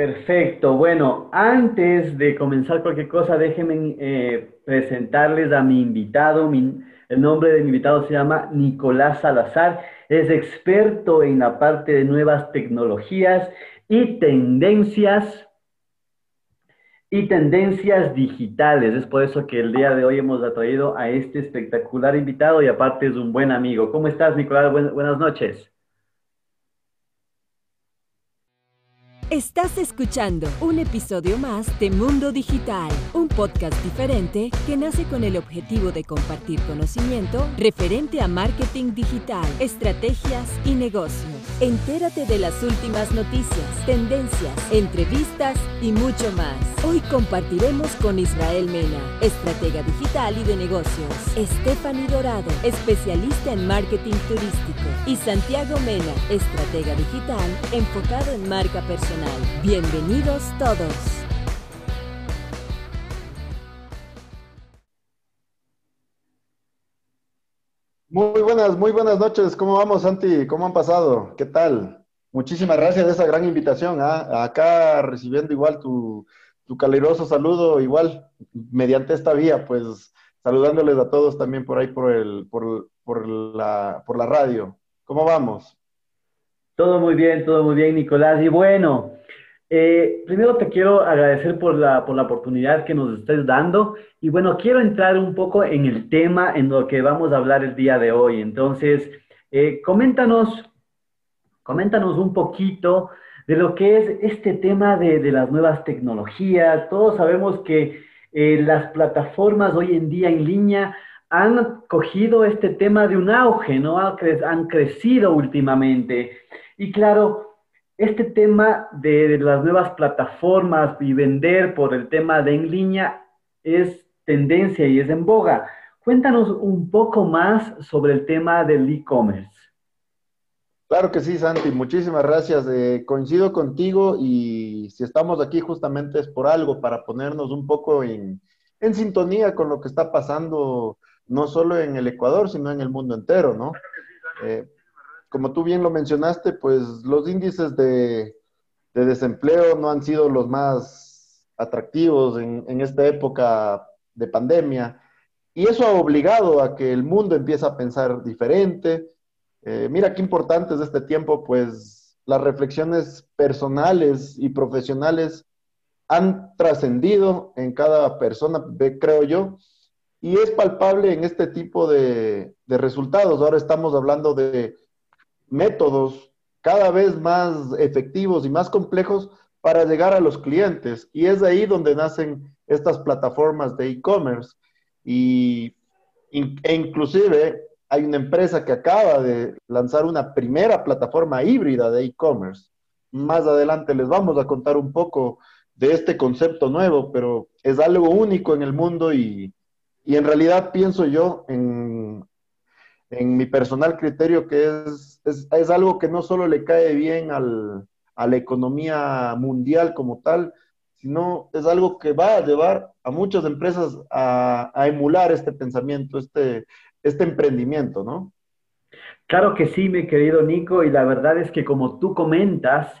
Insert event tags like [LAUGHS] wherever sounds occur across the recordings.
Perfecto. Bueno, antes de comenzar cualquier cosa, déjenme eh, presentarles a mi invitado. el nombre de mi invitado se llama Nicolás Salazar. Es experto en la parte de nuevas tecnologías y tendencias y tendencias digitales. Es por eso que el día de hoy hemos atraído a este espectacular invitado y aparte es un buen amigo. ¿Cómo estás, Nicolás? buenas noches. Estás escuchando un episodio más de Mundo Digital, un podcast diferente que nace con el objetivo de compartir conocimiento referente a marketing digital, estrategias y negocios. Entérate de las últimas noticias, tendencias, entrevistas y mucho más. Hoy compartiremos con Israel Mena, estratega digital y de negocios, Stephanie Dorado, especialista en marketing turístico, y Santiago Mena, estratega digital enfocado en marca personal Bienvenidos todos. Buenas, muy buenas noches. ¿Cómo vamos, Santi? ¿Cómo han pasado? ¿Qué tal? Muchísimas gracias de esa gran invitación. ¿ah? Acá recibiendo igual tu, tu caluroso saludo, igual mediante esta vía, pues saludándoles a todos también por ahí por, el, por, por, la, por la radio. ¿Cómo vamos? Todo muy bien, todo muy bien, Nicolás. Y bueno, eh, primero te quiero agradecer por la, por la oportunidad que nos estés dando. Y bueno, quiero entrar un poco en el tema en lo que vamos a hablar el día de hoy. Entonces, eh, coméntanos, coméntanos un poquito de lo que es este tema de, de las nuevas tecnologías. Todos sabemos que eh, las plataformas hoy en día en línea han cogido este tema de un auge, ¿no? Han crecido últimamente. Y claro, este tema de, las nuevas plataformas y vender por el tema de en línea es tendencia y es en boga. Cuéntanos un poco más sobre el tema del e-commerce. Claro que sí, Santi, muchísimas gracias. Eh, coincido contigo y si estamos aquí justamente es por algo, para ponernos un poco en, sintonía con lo que está pasando no solo en el Ecuador, sino en el mundo entero, ¿no? Eh, como tú bien lo mencionaste, pues los índices de, desempleo no han sido los más atractivos en, esta época de pandemia. Y eso ha obligado a que el mundo empiece a pensar diferente. Eh, mira qué importante es este tiempo, pues las reflexiones personales y profesionales han trascendido en cada persona, creo yo, y es palpable en este tipo de resultados. Ahora estamos hablando de métodos cada vez más efectivos y más complejos para llegar a los clientes. Y es de ahí donde nacen estas plataformas de e-commerce. Y, e inclusive hay una empresa que acaba de lanzar una primera plataforma híbrida de e-commerce. Más adelante les vamos a contar un poco de este concepto nuevo, pero es algo único en el mundo y, y en realidad pienso yo en en mi personal criterio, que es, es, algo que no solo le cae bien al, a la economía mundial como tal, sino es algo que va a llevar a muchas empresas a, a emular este pensamiento, este, este emprendimiento, ¿no? Claro que sí, mi querido Nico, y la verdad es que como tú comentas,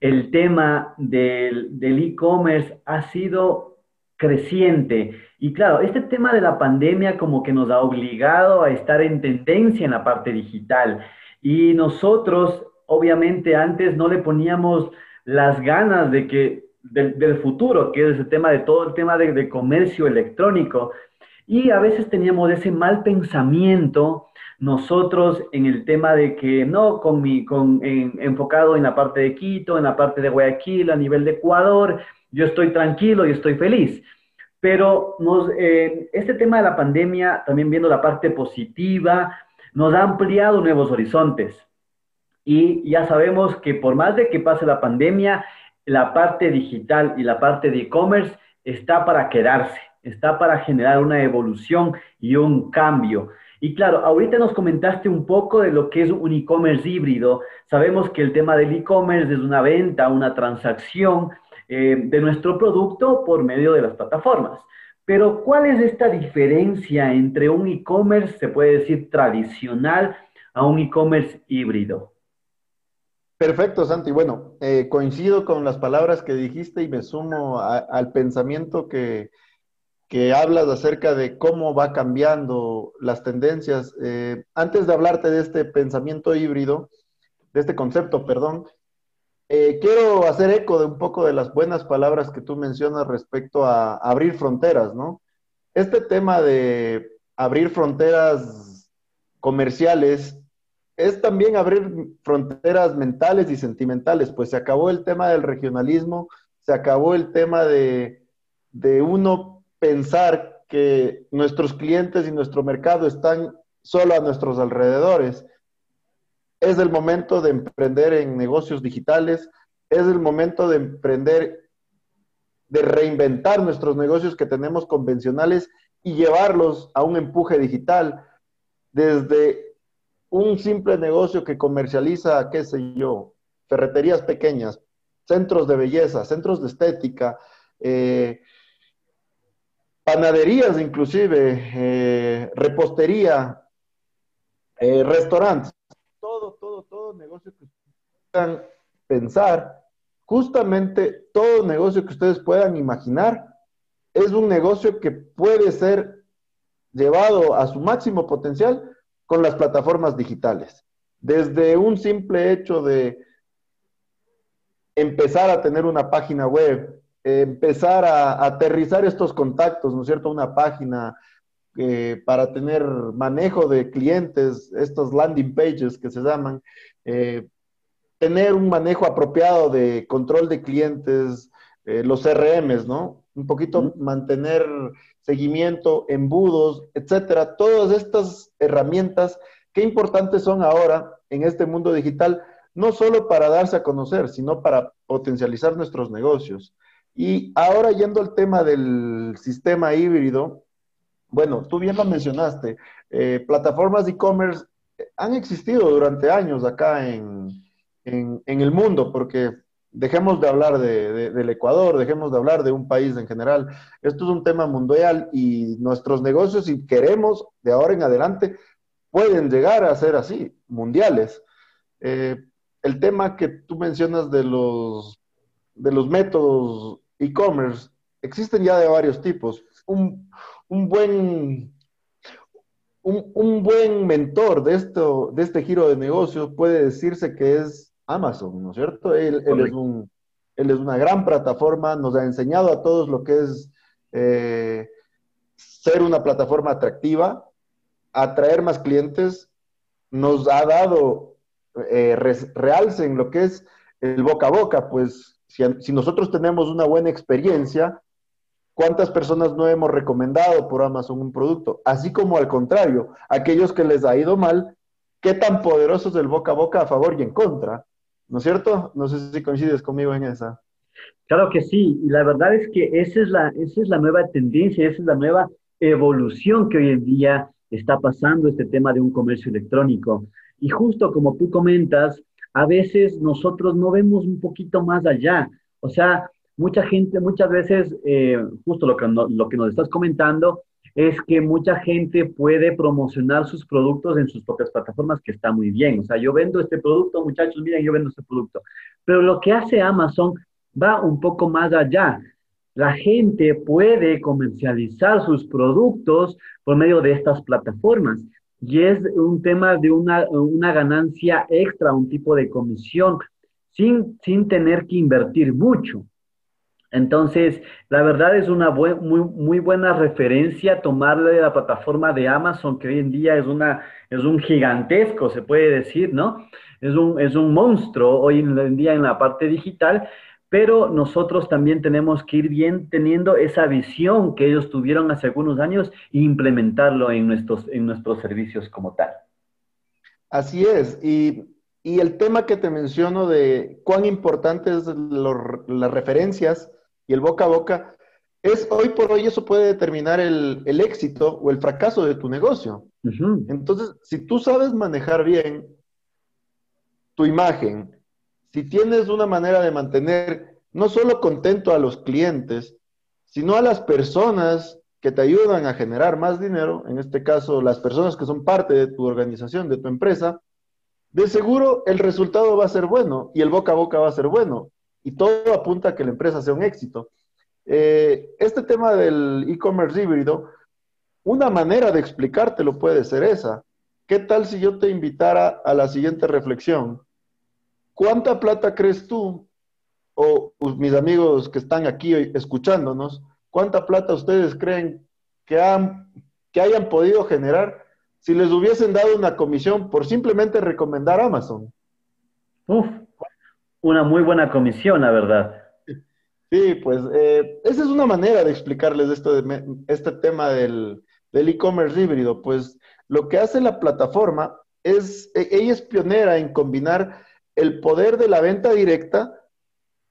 el tema del e-commerce ha sido creciente. Y claro, este tema de la pandemia como que nos ha obligado a estar en tendencia en la parte digital. Y nosotros, obviamente, antes no le poníamos las ganas de que del, futuro, que es el tema de todo el tema de, comercio electrónico. Y a veces teníamos ese mal pensamiento nosotros en el tema de que no, con mi, con, enfocado en la parte de Quito, en la parte de Guayaquil, a nivel de Ecuador, yo estoy tranquilo y estoy feliz. Pero nos, eh, este tema de la pandemia, también viendo la parte positiva, nos ha ampliado nuevos horizontes. Y ya sabemos que por más de que pase la pandemia, la parte digital y la parte de e-commerce está para quedarse, está para generar una evolución y un cambio. Y claro, ahorita nos comentaste un poco de lo que es un e-commerce híbrido. Sabemos que el tema del e-commerce es una venta, una transacción eh, de nuestro producto por medio de las plataformas. Pero ¿cuál es esta diferencia entre un e-commerce, se puede decir, tradicional a un e-commerce híbrido? Perfecto, Santi. Bueno, eh, coincido con las palabras que dijiste y me sumo al pensamiento que, que, hablas acerca de cómo va cambiando las tendencias. Eh, antes de hablarte de este pensamiento híbrido, de este concepto, perdón, eh, quiero hacer eco de un poco de las buenas palabras que tú mencionas respecto a abrir fronteras, ¿no? Este tema de abrir fronteras comerciales es también abrir fronteras mentales y sentimentales, pues se acabó el tema del regionalismo, se acabó el tema de, de uno pensar que nuestros clientes y nuestro mercado están solo a nuestros alrededores es el momento de emprender en negocios digitales, es el momento de emprender, de reinventar nuestros negocios que tenemos convencionales y llevarlos a un empuje digital, desde un simple negocio que comercializa, qué sé yo, ferreterías pequeñas, centros de belleza, centros de estética, eh, panaderías inclusive, eh, repostería, eh, restaurantes negocio que puedan pensar, justamente todo negocio que ustedes puedan imaginar, es un negocio que puede ser llevado a su máximo potencial con las plataformas digitales. Desde un simple hecho de empezar a tener una página web, empezar a, aterrizar estos contactos, ¿no es cierto? Una página, eh, para tener manejo de clientes, estos landing pages que se llaman, eh, tener un manejo apropiado de control de clientes, eh, los CRMs, ¿no? Un poquito mantener seguimiento, embudos, etcétera. Todas estas herramientas, qué importantes son ahora en este mundo digital, no solo para darse a conocer, sino para potencializar nuestros negocios. Y ahora yendo al tema del sistema híbrido, bueno, tú bien lo mencionaste, eh, plataformas de e-commerce han existido durante años acá en, el mundo, porque dejemos de hablar del Ecuador, dejemos de hablar de un país en general. Esto es un tema mundial y nuestros negocios, si queremos, de ahora en adelante, pueden llegar a ser así, mundiales. Eh, el tema que tú mencionas de los, de los métodos e-commerce, existen ya de varios tipos. Un, un buen, un, buen mentor de, esto, de este giro de negocio puede decirse que es Amazon, ¿no es cierto? Él, es, un, él es una gran plataforma, nos ha enseñado a todos lo que es eh, ser una plataforma atractiva, atraer más clientes, nos ha dado eh, realce en lo que es el boca a boca, pues si, si, nosotros tenemos una buena experiencia, ¿Cuántas personas no hemos recomendado por Amazon un producto? Así como al contrario, aquellos que les ha ido mal, ¿qué tan poderoso es el boca a boca a favor y en contra? ¿No es cierto? No sé si coincides conmigo en esa. Claro que sí, y la verdad es que esa es la, esa es la nueva tendencia, esa es la nueva evolución que hoy en día está pasando este tema de un comercio electrónico. Y justo como tú comentas, a veces nosotros no vemos un poquito más allá. O sea, mucha gente, muchas veces, eh, justo lo que, lo que nos estás comentando, es que mucha gente puede promocionar sus productos en sus propias plataformas, que está muy bien. O sea, yo vendo este producto, muchachos, miren, yo vendo este producto. Pero lo que hace Amazon va un poco más allá. La gente puede comercializar sus productos por medio de estas plataformas. Y es un tema de una, una ganancia extra, un tipo de comisión, sin, sin tener que invertir mucho. Entonces, la verdad es una muy, muy buena referencia tomarle la plataforma de Amazon, que hoy en día es, una, es un gigantesco, se puede decir, ¿no? Es un, es un monstruo hoy en día en la parte digital, pero nosotros también tenemos que ir bien teniendo esa visión que ellos tuvieron hace algunos años e implementarlo en nuestros, en nuestros servicios como tal. Así es, y, y el tema que te menciono de cuán importantes las referencias y el boca a boca, es hoy por hoy eso puede determinar el, éxito o el fracaso de tu negocio. Entonces, si tú sabes manejar bien tu imagen, si tienes una manera de mantener no solo contento a los clientes, sino a las personas que te ayudan a generar más dinero, en este caso las personas que son parte de tu organización, de tu empresa, de seguro el resultado va a ser bueno y el boca a boca va a ser bueno. Y todo apunta a que la empresa sea un éxito. Eh, este tema del e-commerce híbrido, una manera de explicártelo puede ser esa. ¿Qué tal si yo te invitara a la siguiente reflexión? ¿Cuánta plata crees tú, o mis amigos que están aquí escuchándonos, cuánta plata ustedes creen que, han, que hayan podido generar si les hubiesen dado una comisión por simplemente recomendar Amazon? Uf, una muy buena comisión, la verdad. Sí, pues eh, esa es una manera de explicarles esto de, este tema del e-commerce híbrido. Pues lo que hace la plataforma es, e, ella es pionera en combinar el poder de la venta directa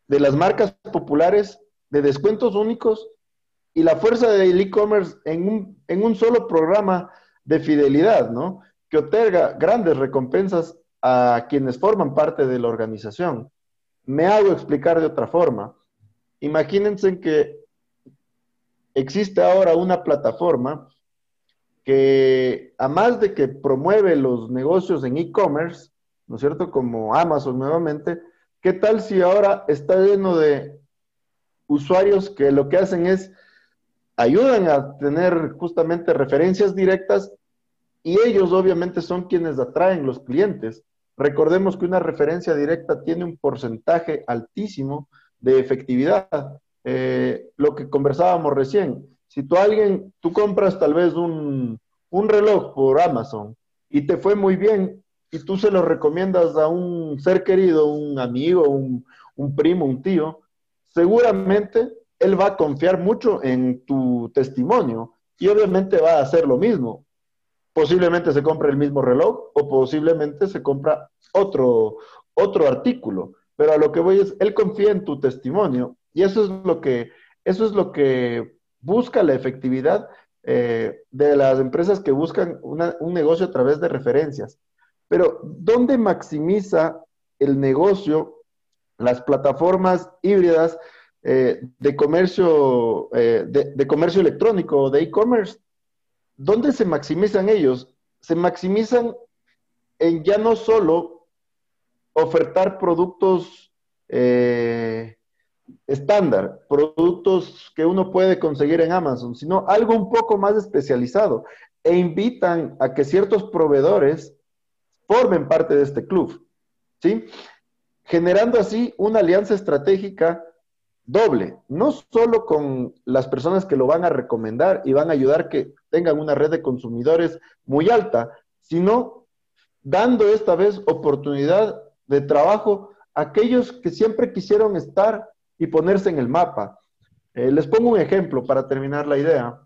de las marcas populares, de descuentos únicos y la fuerza del e-commerce en un, en un solo programa de fidelidad, ¿no? Que otorga grandes recompensas a quienes forman parte de la organización. Me hago explicar de otra forma. Imagínense que existe ahora una plataforma que, a más de que promueve los negocios en e-commerce, ¿no es cierto? Como Amazon nuevamente, ¿qué tal si ahora está lleno de usuarios que lo que hacen es ayudan a tener justamente referencias directas y ellos obviamente son quienes atraen los clientes. Recordemos que una referencia directa tiene un porcentaje altísimo de efectividad. Eh, lo que conversábamos recién, si tú alguien, tú compras tal vez un, un reloj por Amazon y te fue muy bien y tú se lo recomiendas a un ser querido, un amigo, un, un primo, un tío, seguramente él va a confiar mucho en tu testimonio y obviamente va a hacer lo mismo. Posiblemente se compre el mismo reloj o posiblemente se compra otro, otro artículo. Pero a lo que voy es, él confía en tu testimonio y eso es lo que, eso es lo que busca la efectividad eh, de las empresas que buscan un negocio a través de referencias. Pero, ¿dónde maximiza el negocio las plataformas híbridas eh, de comercio, eh, de, comercio electrónico, de e-commerce? ¿Dónde se maximizan ellos? Se maximizan en ya no solo ofertar productos eh, estándar, productos que uno puede conseguir en Amazon, sino algo un poco más especializado e invitan a que ciertos proveedores formen parte de este club, ¿sí? Generando así una alianza estratégica doble, no solo con las personas que lo van a recomendar y van a ayudar que tengan una red de consumidores muy alta, sino dando esta vez oportunidad de trabajo aquellos que siempre quisieron estar y ponerse en el mapa. Eh, les pongo un ejemplo para terminar la idea.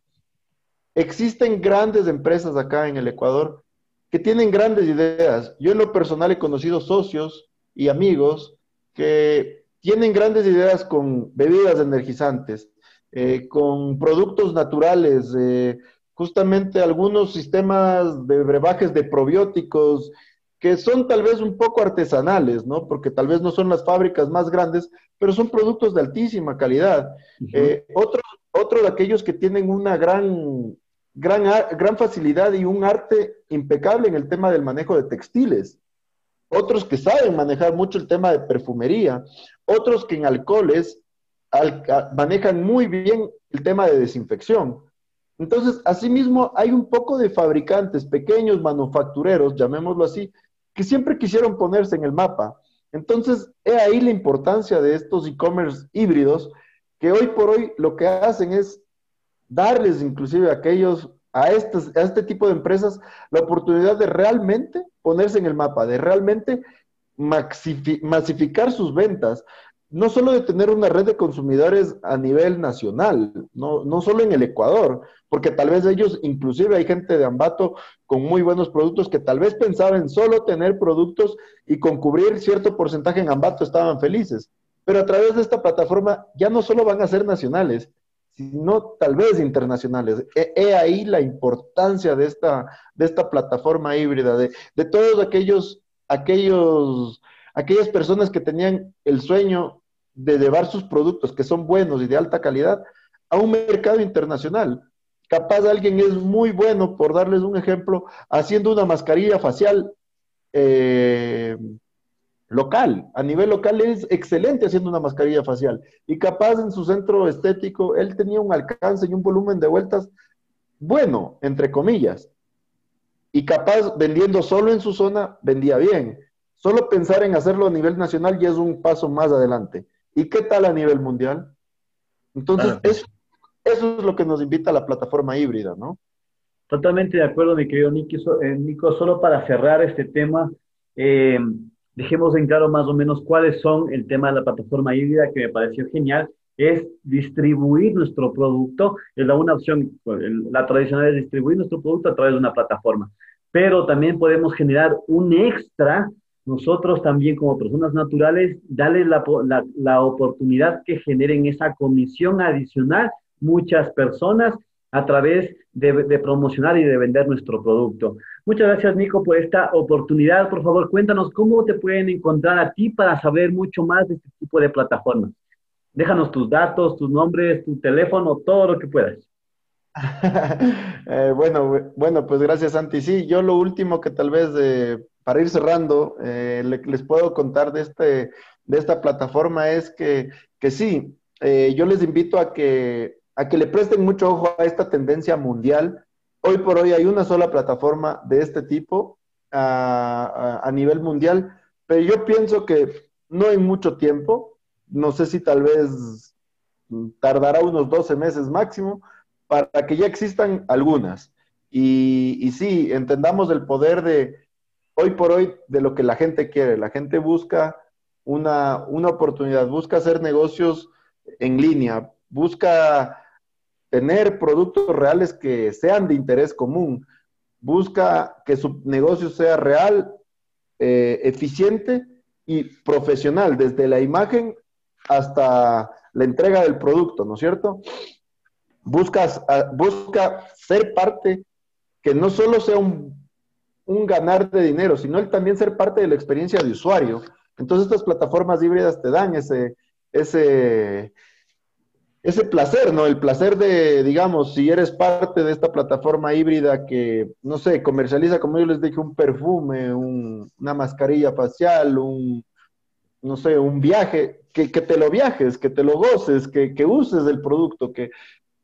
Existen grandes empresas acá en el Ecuador que tienen grandes ideas. Yo en lo personal he conocido socios y amigos que tienen grandes ideas con bebidas energizantes, eh, con productos naturales, eh, justamente algunos sistemas de brebajes de probióticos que son tal vez un poco artesanales, ¿no? Porque tal vez no son las fábricas más grandes, pero son productos de altísima calidad. Eh, otro, otro, de aquellos que tienen una gran, gran, gran facilidad y un arte impecable en el tema del manejo de textiles. Otros que saben manejar mucho el tema de perfumería. Otros que en alcoholes manejan muy bien el tema de desinfección. Entonces, asimismo, hay un poco de fabricantes, pequeños manufactureros, llamémoslo así, que siempre quisieron ponerse en el mapa. Entonces, he ahí la importancia de estos e-commerce híbridos, que hoy por hoy lo que hacen es darles inclusive a aquellos, a, a este tipo de empresas, la oportunidad de realmente ponerse en el mapa, de realmente masificar sus ventas, no solo de tener una red de consumidores a nivel nacional, no, no solo en el Ecuador, porque tal vez ellos, inclusive hay gente de Ambato con muy buenos productos que tal vez pensaban solo tener productos y con cubrir cierto porcentaje en Ambato estaban felices. Pero a través de esta plataforma ya no solo van a ser nacionales, sino tal vez internacionales. He, ahí la importancia de esta, de esta plataforma híbrida, de, de todos aquellos, aquellos, aquellas personas que tenían el sueño de llevar sus productos que son buenos y de alta calidad a un mercado internacional. Capaz alguien es muy bueno, por darles un ejemplo, haciendo una mascarilla facial eh, local. A nivel local es excelente haciendo una mascarilla facial. Y capaz en su centro estético, él tenía un alcance y un volumen de vueltas bueno, entre comillas. Y capaz vendiendo solo en su zona, vendía bien. Solo pensar en hacerlo a nivel nacional ya es un paso más adelante. ¿Y qué tal a nivel mundial? Entonces, eso, es lo que nos invita a la plataforma híbrida, ¿no? Totalmente de acuerdo, mi querido eh, Nico. Solo para cerrar este tema, eh, dejemos en claro más o menos cuáles son el tema de la plataforma híbrida, que me pareció genial, es distribuir nuestro producto. Es la una opción, la tradicional es distribuir nuestro producto a través de una plataforma. Pero también podemos generar un extra nosotros también como personas naturales, darle la, la, oportunidad que generen esa comisión adicional muchas personas a través de, promocionar y de vender nuestro producto. Muchas gracias, Nico, por esta oportunidad. Por favor, cuéntanos cómo te pueden encontrar a ti para saber mucho más de este tipo de plataformas. Déjanos tus datos, tus nombres, tu teléfono, todo lo que puedas. [LAUGHS] Eh, bueno, bueno, pues gracias, Santi. Sí, yo lo último que tal vez eh, para ir cerrando, eh, les puedo contar de, este, de esta plataforma es que, que sí, yo les invito a que a que le presten mucho ojo a esta tendencia mundial. Hoy por hoy hay una sola plataforma de este tipo a, nivel mundial, pero yo pienso que no hay mucho tiempo, no sé si tal vez tardará unos 12 meses máximo para que ya existan algunas. Y, y sí, entendamos el poder de hoy por hoy de lo que la gente quiere. La gente busca una, una oportunidad, busca hacer negocios en línea, busca tener productos reales que sean de interés común, busca que su negocio sea real, eh, eficiente y profesional, desde la imagen hasta la entrega del producto, ¿no es cierto? Buscas, ah, busca ser parte que no solo sea un, un ganar de dinero, sino también ser parte de la experiencia de usuario. Entonces estas plataformas híbridas te dan ese, ese, ese placer, ¿no? El placer de, digamos, si eres parte de esta plataforma híbrida que, no sé, comercializa, como yo les dije, un perfume, una mascarilla facial, un, no sé, un viaje, que, te lo viajes, que te lo goces, que, uses el producto, que,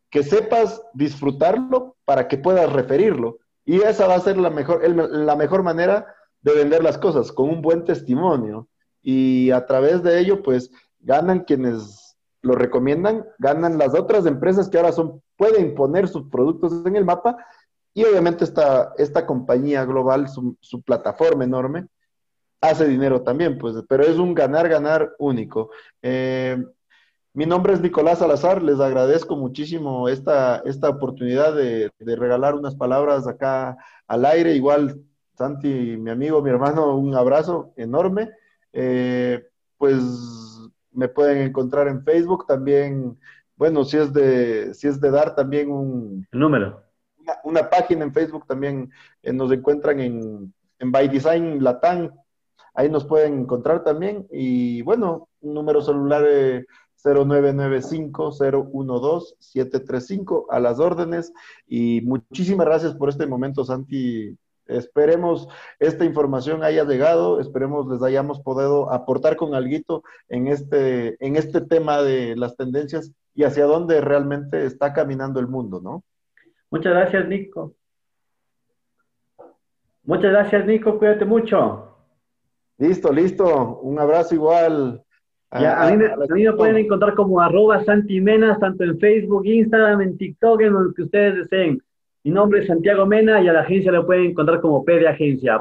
que sepas disfrutarlo para que puedas referirlo. Y esa va a ser la mejor, la mejor manera de vender las cosas, con un buen testimonio. Y a través de ello, pues, ganan quienes lo recomiendan, ganan las otras empresas que ahora son, pueden poner sus productos en el mapa y obviamente esta, esta compañía global, su, plataforma enorme, hace dinero también, pues, pero es un ganar-ganar único. Eh, mi nombre es Nicolás Salazar, les agradezco muchísimo esta, esta oportunidad de, regalar unas palabras acá al aire. Igual, Santi, mi amigo, mi hermano, un abrazo enorme. Eh, pues me pueden encontrar en Facebook también. Bueno, si es de, si es de dar también un número. Una, página en Facebook también eh, nos encuentran en, en By Design Latam. Ahí nos pueden encontrar también. Y bueno, un número celular 0995-012-735 eh, a las órdenes. Y muchísimas gracias por este momento, Santi, Esperemos esta información haya llegado, esperemos les hayamos podido aportar con algo en este, en este tema de las tendencias y hacia dónde realmente está caminando el mundo, ¿no? Muchas gracias, Nico. Muchas gracias, Nico. Cuídate mucho. Listo, listo. Un abrazo igual. a, mí, me, pueden encontrar como arroba Santimenas, tanto en Facebook, Instagram, en TikTok, en lo que ustedes deseen. Mi nombre es Santiago Mena y a la agencia lo pueden encontrar como P de Agencia.